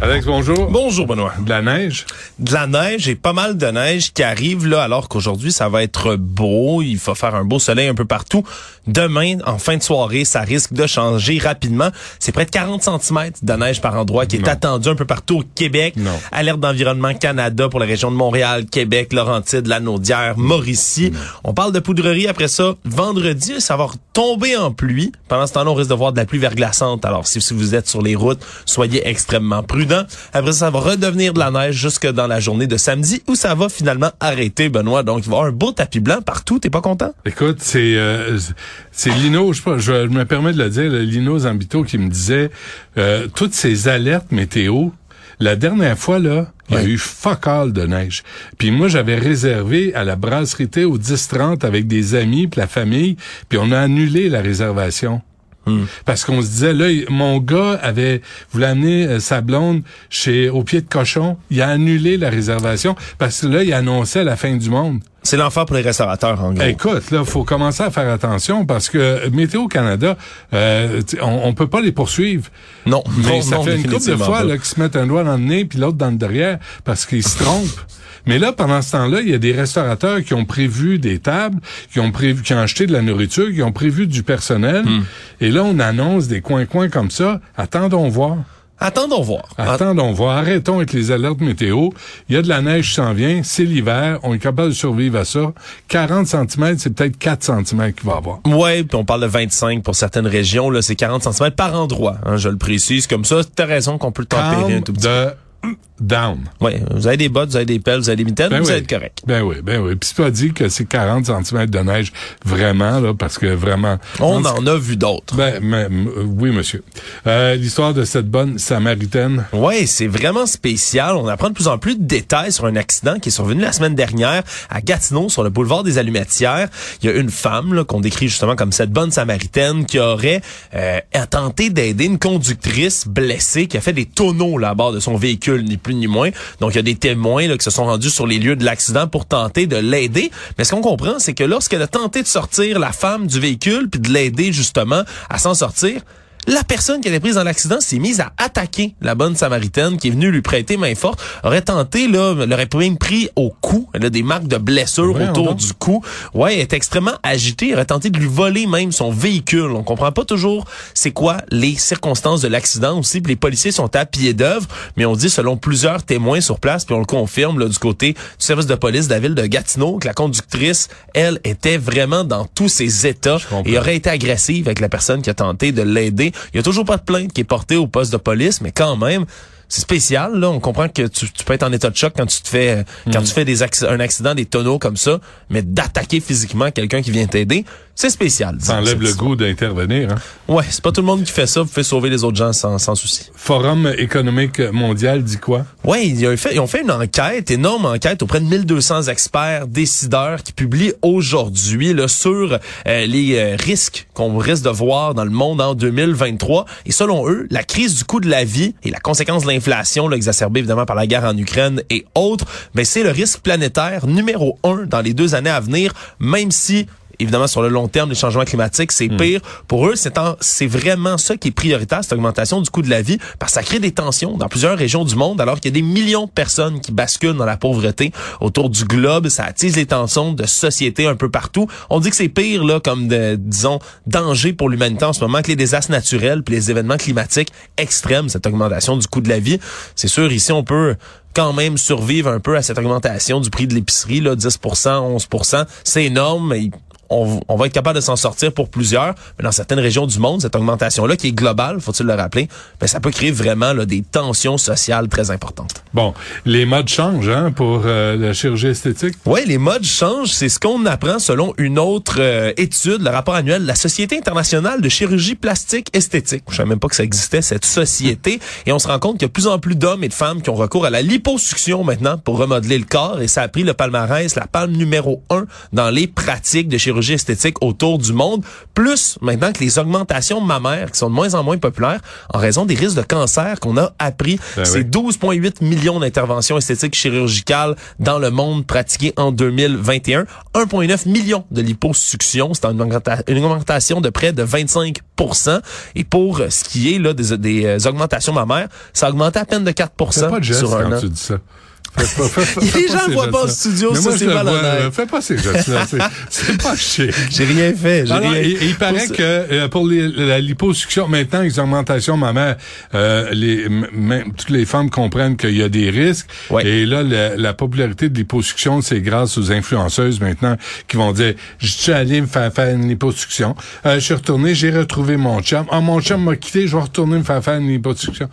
Alex, bonjour. Bonjour, Benoît. De la neige? De la neige et pas mal de neige qui arrive là, alors qu'aujourd'hui, ça va être beau. Il va faire un beau soleil un peu partout. Demain, en fin de soirée, ça risque de changer rapidement. C'est près de 40 cm de neige par endroit qui est attendu un peu partout au Québec. Non. Alerte d'environnement Canada pour la région de Montréal, Québec, Laurentides, Lanaudière, Mauricie. On parle de poudrerie après ça. Vendredi, ça va tomber en pluie. Pendant ce temps-là, on risque de voir de la pluie verglaçante. Alors, si, si vous êtes sur les routes, soyez extrêmement prudents. Après ça, ça va redevenir de la neige jusque dans la journée de samedi où ça va finalement arrêter, Benoît. Donc, il va y avoir un beau tapis blanc partout. T'es pas content? Écoute, c'est euh, c'est Lino, je, sais pas, je, je me permets de le dire, Lino Zambito qui me disait euh, toutes ces alertes météo. La dernière fois, là, il y a eu fuck all de neige. Puis moi, j'avais réservé à la brasserie Thé au 10-30 avec des amis puis la famille, puis on a annulé la réservation. Parce qu'on se disait, là, mon gars avait voulu amener euh, sa blonde chez au pied de cochon. Il a annulé la réservation parce que là, il annonçait la fin du monde. C'est l'enfer pour les restaurateurs, en gros. Écoute, là, faut commencer à faire attention parce que Météo Canada, euh, on, on peut pas les poursuivre. Non, Mais non, ça non, fait une couple de fois là, qu'ils se mettent un doigt dans le nez puis l'autre dans le derrière parce qu'ils se trompent. Mais là, pendant ce temps-là, il y a des restaurateurs qui ont prévu des tables, qui ont prévu, qui ont acheté de la nourriture, qui ont prévu du personnel. Hmm. Et là, on annonce des coins-coins comme ça. Attendons voir. Attendons voir. Attendons voir. Arrêtons avec les alertes météo. Il y a de la neige qui s'en vient. C'est l'hiver. On est capable de survivre à ça. 40 cm, c'est peut-être 4 cm qu'il va y avoir. Ouais, puis on parle de 25 pour certaines régions. Là, c'est 40 cm par endroit. Hein, je le précise comme ça. T'as raison qu'on peut le tempérer un tout petit de down. Ouais, vous avez des bottes, vous avez des pelles, vous avez des mitaines, Ben vous oui. allez être correct. Ben oui, ben oui. Puis c'est pas dit que c'est 40 cm de neige vraiment, là, parce que vraiment... On en a vu d'autres. Ben, euh, oui, monsieur. Euh, L'histoire de cette bonne Samaritaine. Ouais, c'est vraiment spécial. On apprend de plus en plus de détails sur un accident qui est survenu la semaine dernière à Gatineau, sur le boulevard des Allumetières. Il y a une femme qu'on décrit justement comme cette bonne samaritaine qui aurait euh, tenté d'aider une conductrice blessée qui a fait des tonneaux là, à bord de son véhicule, ni plus ni moins. Donc, il y a des témoins qui se sont rendus sur les lieux de l'accident pour tenter de l'aider. Mais ce qu'on comprend, c'est que lorsqu'elle a tenté de sortir la femme du véhicule puis de l'aider justement à s'en sortir, la personne qui était prise dans l'accident s'est mise à attaquer la bonne samaritaine qui est venue lui prêter main forte, aurait tenté, là, l'aurait même pris au cou. Elle a des marques de blessures Voyons autour du cou. Ouais, elle est extrêmement agitée. Elle aurait tenté de lui voler même son véhicule. On comprend pas toujours c'est quoi les circonstances de l'accident aussi. Puis les policiers sont à pied d'œuvre, mais on dit selon plusieurs témoins sur place, puis on le confirme là, du côté du service de police de la ville de Gatineau, que la conductrice, elle, était vraiment dans tous ses états et aurait été agressive avec la personne qui a tenté de l'aider. Il y a toujours pas de plainte qui est portée au poste de police, mais quand même, c'est spécial. Là, on comprend que tu, tu peux être en état de choc quand tu te fais euh, quand tu fais des acc- un accident, des tonneaux comme ça, mais d'attaquer physiquement quelqu'un qui vient t'aider, c'est spécial. Ça enlève le goût d'intervenir. Hein. Ouais, c'est pas tout le monde qui fait ça. Vous pouvez sauver les autres gens sans, sans souci. Forum économique mondial dit quoi? Ouais, ils ont fait, ils ont fait une enquête, énorme enquête auprès de 1200 experts, décideurs qui publient aujourd'hui là, sur euh, les euh, risques qu'on risque de voir dans le monde en 2023. Et selon eux, la crise du coût de la vie et la conséquence de l'inflation, là, exacerbée évidemment par la guerre en Ukraine et autres, ben c'est le risque planétaire numéro un dans les deux années à venir, même si Évidemment, sur le long terme, les changements climatiques, c'est pire. Pour eux, c'est vraiment ça qui est prioritaire, cette augmentation du coût de la vie, parce que ça crée des tensions dans plusieurs régions du monde, alors qu'il y a des millions de personnes qui basculent dans la pauvreté autour du globe. Ça attise les tensions de société un peu partout. On dit que c'est pire, là, comme, de, disons, danger pour l'humanité en ce moment, que les désastres naturels puis les événements climatiques extrêmes, cette augmentation du coût de la vie. C'est sûr, ici, on peut quand même survivre un peu à cette augmentation du prix de l'épicerie, là, 10 11 C'est énorme, mais on, on va être capable de s'en sortir pour plusieurs. Mais dans certaines régions du monde, cette augmentation-là, qui est globale, faut-il le rappeler, ben, ça peut créer vraiment là, des tensions sociales très importantes. Bon, les modes changent hein, pour euh, la chirurgie esthétique? Oui, les modes changent. C'est ce qu'on apprend selon une autre euh, étude, le rapport annuel de la Société internationale de chirurgie plastique esthétique. Je savais même pas que ça existait, cette société. Et on se rend compte qu'il y a de plus en plus d'hommes et de femmes qui ont recours à la liposuction maintenant pour remodeler le corps. Et ça a pris le palmarès, la palme numéro un dans les pratiques de chirurgie esthétique autour du monde. Plus maintenant que les augmentations mammaires qui sont de moins en moins populaires en raison des risques de cancer qu'on a appris. Ben C'est oui. 12,8 millions d'interventions esthétiques chirurgicales dans le monde pratiquées en 2021. 1,9 millions de liposuctions. C'est une, augmenta- une augmentation de près de 25 Et pour euh, ce qui est là des, des euh, augmentations mammaires, ça a augmenté à peine de 4 Fais pas de geste sur un quand an. tu dis ça. Fais pas- fais pas- fais Les gens le voient pas au studio, Mais ça, c'est le vois, malhonnête. là. Fais pas ces gestes-là. C'est- C'est pas chic. J'ai rien fait. Alors, rien. il, il paraît Pour que euh, pour les- la liposuction, maintenant, les augmentations mammaires, euh, les, même, toutes les femmes comprennent qu'il y a des risques. Ouais. Et là, la, la popularité de liposuction, c'est grâce aux influenceuses maintenant qui vont dire, je suis allé me faire faire une liposuction. Euh, je suis retourné, j'ai retrouvé mon chum. Ah, mon chum m'a quitté, je vais retourner me faire faire une liposuction.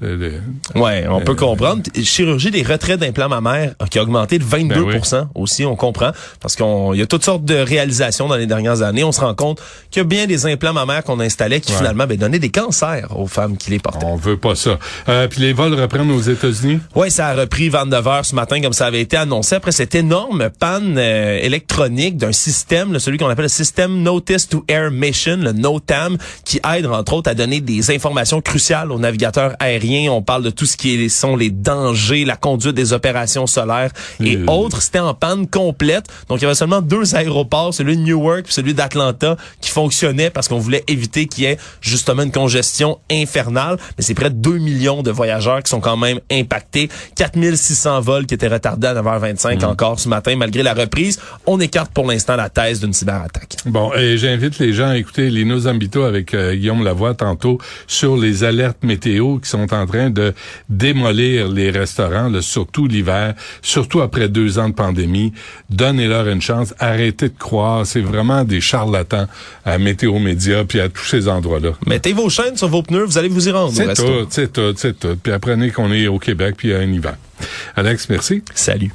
C'est le- Ouais, on Euh, peut comprendre. Chirurgie des retraits d'implants mammaires euh, qui a augmenté de 22% Ben aussi, on comprend. Parce qu'on il y a toutes sortes de réalisations dans les dernières années. On se rend compte qu'il y a bien des implants mammaires qu'on installait qui Ouais. finalement ben, donnaient des cancers aux femmes qui les portaient. On veut pas ça. Euh, puis les vols reprennent aux États-Unis? Oui, ça a repris 29 heures ce matin comme ça avait été annoncé après cette énorme panne euh, électronique d'un système, là, celui qu'on appelle le système Notice to Air Mission, le NOTAM, qui aide entre autres à donner des informations cruciales aux navigateurs aériens. On parle de tout ce qui est- sont les dangers, la conduite des opérations solaires et Euh. autres. C'était en panne complète. Donc il y avait seulement deux aéroports, celui de Newark et celui d'Atlanta, qui fonctionnaient parce qu'on voulait éviter qu'il y ait justement une congestion infernale. Mais c'est près de 2 millions de voyageurs qui sont quand même impactés. 4600 vols qui étaient retardés à 9h25 encore ce matin, malgré la reprise. On écarte pour l'instant la thèse d'une cyberattaque. Bon, et j'invite les gens à écouter Lino Zambito avec euh, Guillaume Lavoie tantôt sur les alertes météo qui sont en train de démolir les restaurants, là, surtout l'hiver, surtout après deux ans de pandémie. Donnez-leur une chance. Arrêtez de croire. C'est vraiment des charlatans à Météo Média puis à tous ces endroits-là. Mettez vos chaînes sur vos pneus, vous allez vous y rendre. C'est tout, c'est tout, c'est tout. Puis apprenez qu'on est au Québec puis il y a un hiver. Alex, merci. Salut.